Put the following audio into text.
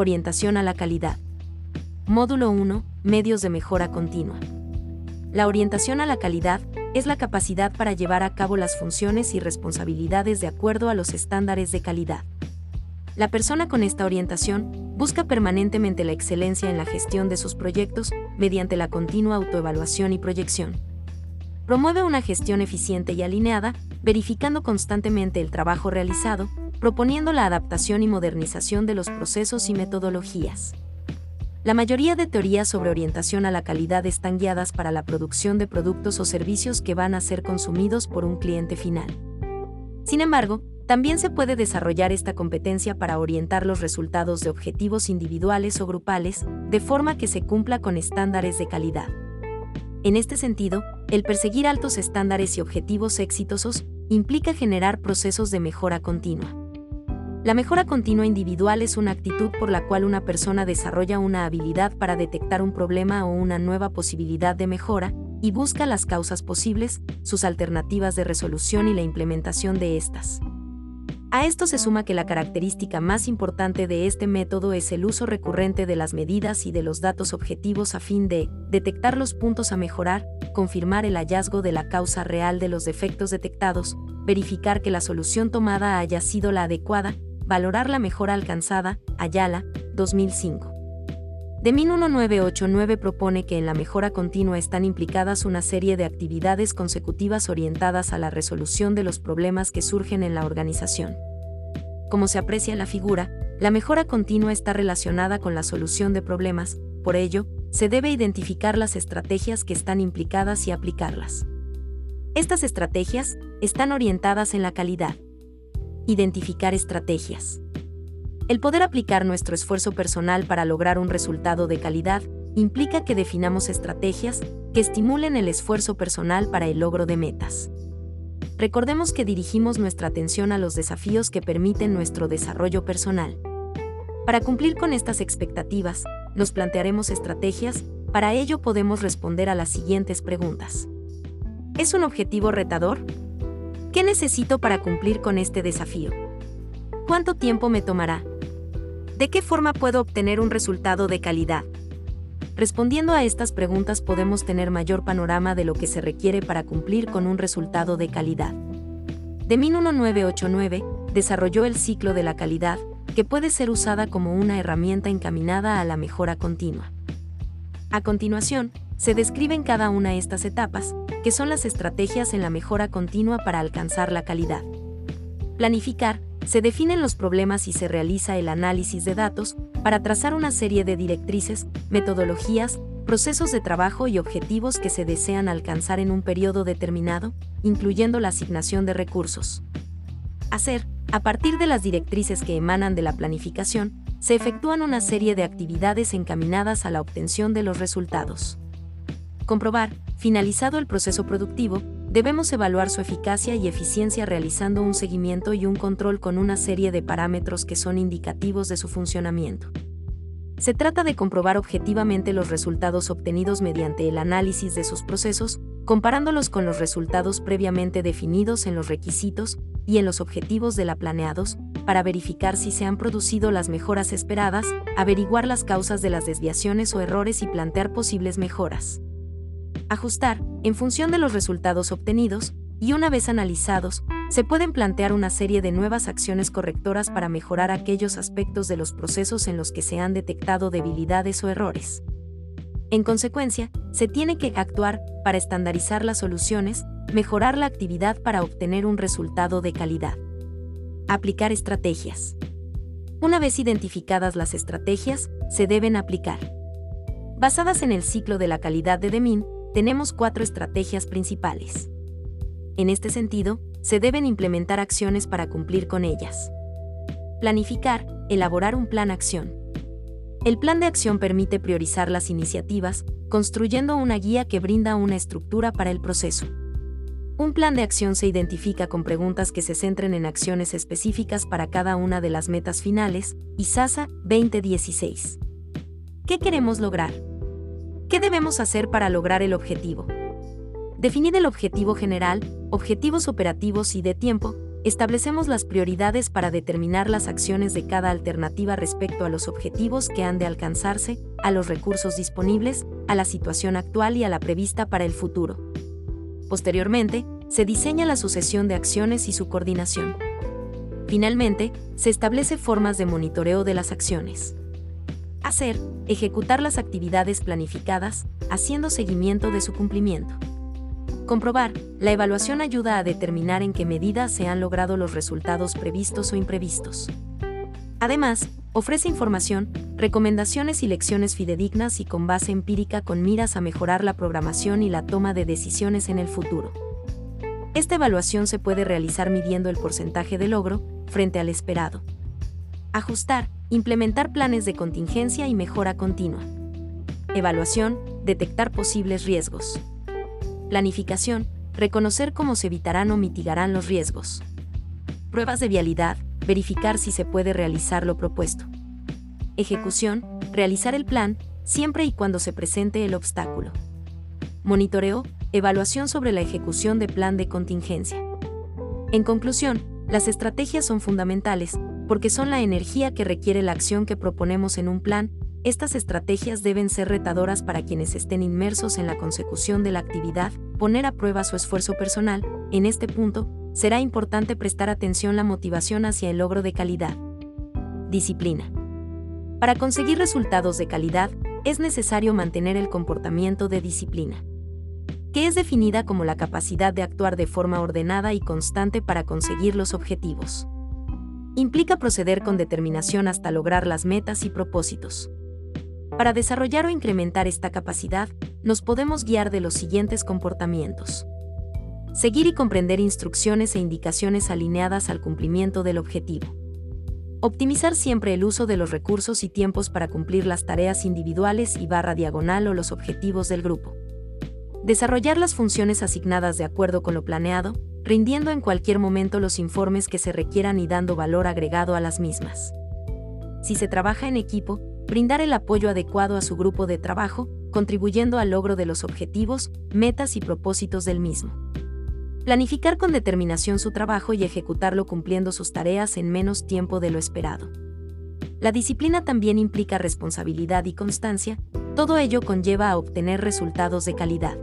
Orientación a la calidad. Módulo 1. Medios de mejora continua. La orientación a la calidad es la capacidad para llevar a cabo las funciones y responsabilidades de acuerdo a los estándares de calidad. La persona con esta orientación busca permanentemente la excelencia en la gestión de sus proyectos mediante la continua autoevaluación y proyección. Promueve una gestión eficiente y alineada, verificando constantemente el trabajo realizado, proponiendo la adaptación y modernización de los procesos y metodologías. La mayoría de teorías sobre orientación a la calidad están guiadas para la producción de productos o servicios que van a ser consumidos por un cliente final. Sin embargo, también se puede desarrollar esta competencia para orientar los resultados de objetivos individuales o grupales, de forma que se cumpla con estándares de calidad. En este sentido, el perseguir altos estándares y objetivos exitosos implica generar procesos de mejora continua. La mejora continua individual es una actitud por la cual una persona desarrolla una habilidad para detectar un problema o una nueva posibilidad de mejora, y busca las causas posibles, sus alternativas de resolución y la implementación de estas. A esto se suma que la característica más importante de este método es el uso recurrente de las medidas y de los datos objetivos a fin de detectar los puntos a mejorar, confirmar el hallazgo de la causa real de los defectos detectados, verificar que la solución tomada haya sido la adecuada, Valorar la mejora alcanzada, Ayala, 2005. DEMIN 1989 propone que en la mejora continua están implicadas una serie de actividades consecutivas orientadas a la resolución de los problemas que surgen en la organización. Como se aprecia en la figura, la mejora continua está relacionada con la solución de problemas, por ello, se debe identificar las estrategias que están implicadas y aplicarlas. Estas estrategias están orientadas en la calidad, identificar estrategias. El poder aplicar nuestro esfuerzo personal para lograr un resultado de calidad implica que definamos estrategias que estimulen el esfuerzo personal para el logro de metas. Recordemos que dirigimos nuestra atención a los desafíos que permiten nuestro desarrollo personal. Para cumplir con estas expectativas, nos plantearemos estrategias, para ello podemos responder a las siguientes preguntas. ¿Es un objetivo retador? ¿Qué necesito para cumplir con este desafío? ¿Cuánto tiempo me tomará? ¿De qué forma puedo obtener un resultado de calidad? Respondiendo a estas preguntas podemos tener mayor panorama de lo que se requiere para cumplir con un resultado de calidad. DEMIN 1989 desarrolló el ciclo de la calidad, que puede ser usada como una herramienta encaminada a la mejora continua. A continuación, se describen cada una de estas etapas, que son las estrategias en la mejora continua para alcanzar la calidad. Planificar, se definen los problemas y se realiza el análisis de datos para trazar una serie de directrices, metodologías, procesos de trabajo y objetivos que se desean alcanzar en un periodo determinado, incluyendo la asignación de recursos. Hacer, a partir de las directrices que emanan de la planificación, se efectúan una serie de actividades encaminadas a la obtención de los resultados comprobar, finalizado el proceso productivo, debemos evaluar su eficacia y eficiencia realizando un seguimiento y un control con una serie de parámetros que son indicativos de su funcionamiento. Se trata de comprobar objetivamente los resultados obtenidos mediante el análisis de sus procesos, comparándolos con los resultados previamente definidos en los requisitos y en los objetivos de la planeados, para verificar si se han producido las mejoras esperadas, averiguar las causas de las desviaciones o errores y plantear posibles mejoras ajustar, en función de los resultados obtenidos, y una vez analizados, se pueden plantear una serie de nuevas acciones correctoras para mejorar aquellos aspectos de los procesos en los que se han detectado debilidades o errores. En consecuencia, se tiene que actuar para estandarizar las soluciones, mejorar la actividad para obtener un resultado de calidad. Aplicar estrategias. Una vez identificadas las estrategias, se deben aplicar. Basadas en el ciclo de la calidad de Demin, tenemos cuatro estrategias principales. En este sentido, se deben implementar acciones para cumplir con ellas. Planificar, elaborar un plan acción. El plan de acción permite priorizar las iniciativas, construyendo una guía que brinda una estructura para el proceso. Un plan de acción se identifica con preguntas que se centren en acciones específicas para cada una de las metas finales, ISASA 2016. ¿Qué queremos lograr? ¿Qué debemos hacer para lograr el objetivo? Definir el objetivo general, objetivos operativos y de tiempo, establecemos las prioridades para determinar las acciones de cada alternativa respecto a los objetivos que han de alcanzarse, a los recursos disponibles, a la situación actual y a la prevista para el futuro. Posteriormente, se diseña la sucesión de acciones y su coordinación. Finalmente, se establece formas de monitoreo de las acciones. Hacer, ejecutar las actividades planificadas, haciendo seguimiento de su cumplimiento. Comprobar, la evaluación ayuda a determinar en qué medida se han logrado los resultados previstos o imprevistos. Además, ofrece información, recomendaciones y lecciones fidedignas y con base empírica con miras a mejorar la programación y la toma de decisiones en el futuro. Esta evaluación se puede realizar midiendo el porcentaje de logro frente al esperado. Ajustar, implementar planes de contingencia y mejora continua. Evaluación, detectar posibles riesgos. Planificación, reconocer cómo se evitarán o mitigarán los riesgos. Pruebas de vialidad, verificar si se puede realizar lo propuesto. Ejecución, realizar el plan, siempre y cuando se presente el obstáculo. Monitoreo, evaluación sobre la ejecución de plan de contingencia. En conclusión, las estrategias son fundamentales, porque son la energía que requiere la acción que proponemos en un plan, estas estrategias deben ser retadoras para quienes estén inmersos en la consecución de la actividad, poner a prueba su esfuerzo personal, en este punto, será importante prestar atención la motivación hacia el logro de calidad. Disciplina. Para conseguir resultados de calidad, es necesario mantener el comportamiento de disciplina que es definida como la capacidad de actuar de forma ordenada y constante para conseguir los objetivos. Implica proceder con determinación hasta lograr las metas y propósitos. Para desarrollar o incrementar esta capacidad, nos podemos guiar de los siguientes comportamientos. Seguir y comprender instrucciones e indicaciones alineadas al cumplimiento del objetivo. Optimizar siempre el uso de los recursos y tiempos para cumplir las tareas individuales y barra diagonal o los objetivos del grupo. Desarrollar las funciones asignadas de acuerdo con lo planeado, rindiendo en cualquier momento los informes que se requieran y dando valor agregado a las mismas. Si se trabaja en equipo, brindar el apoyo adecuado a su grupo de trabajo, contribuyendo al logro de los objetivos, metas y propósitos del mismo. Planificar con determinación su trabajo y ejecutarlo cumpliendo sus tareas en menos tiempo de lo esperado. La disciplina también implica responsabilidad y constancia, todo ello conlleva a obtener resultados de calidad.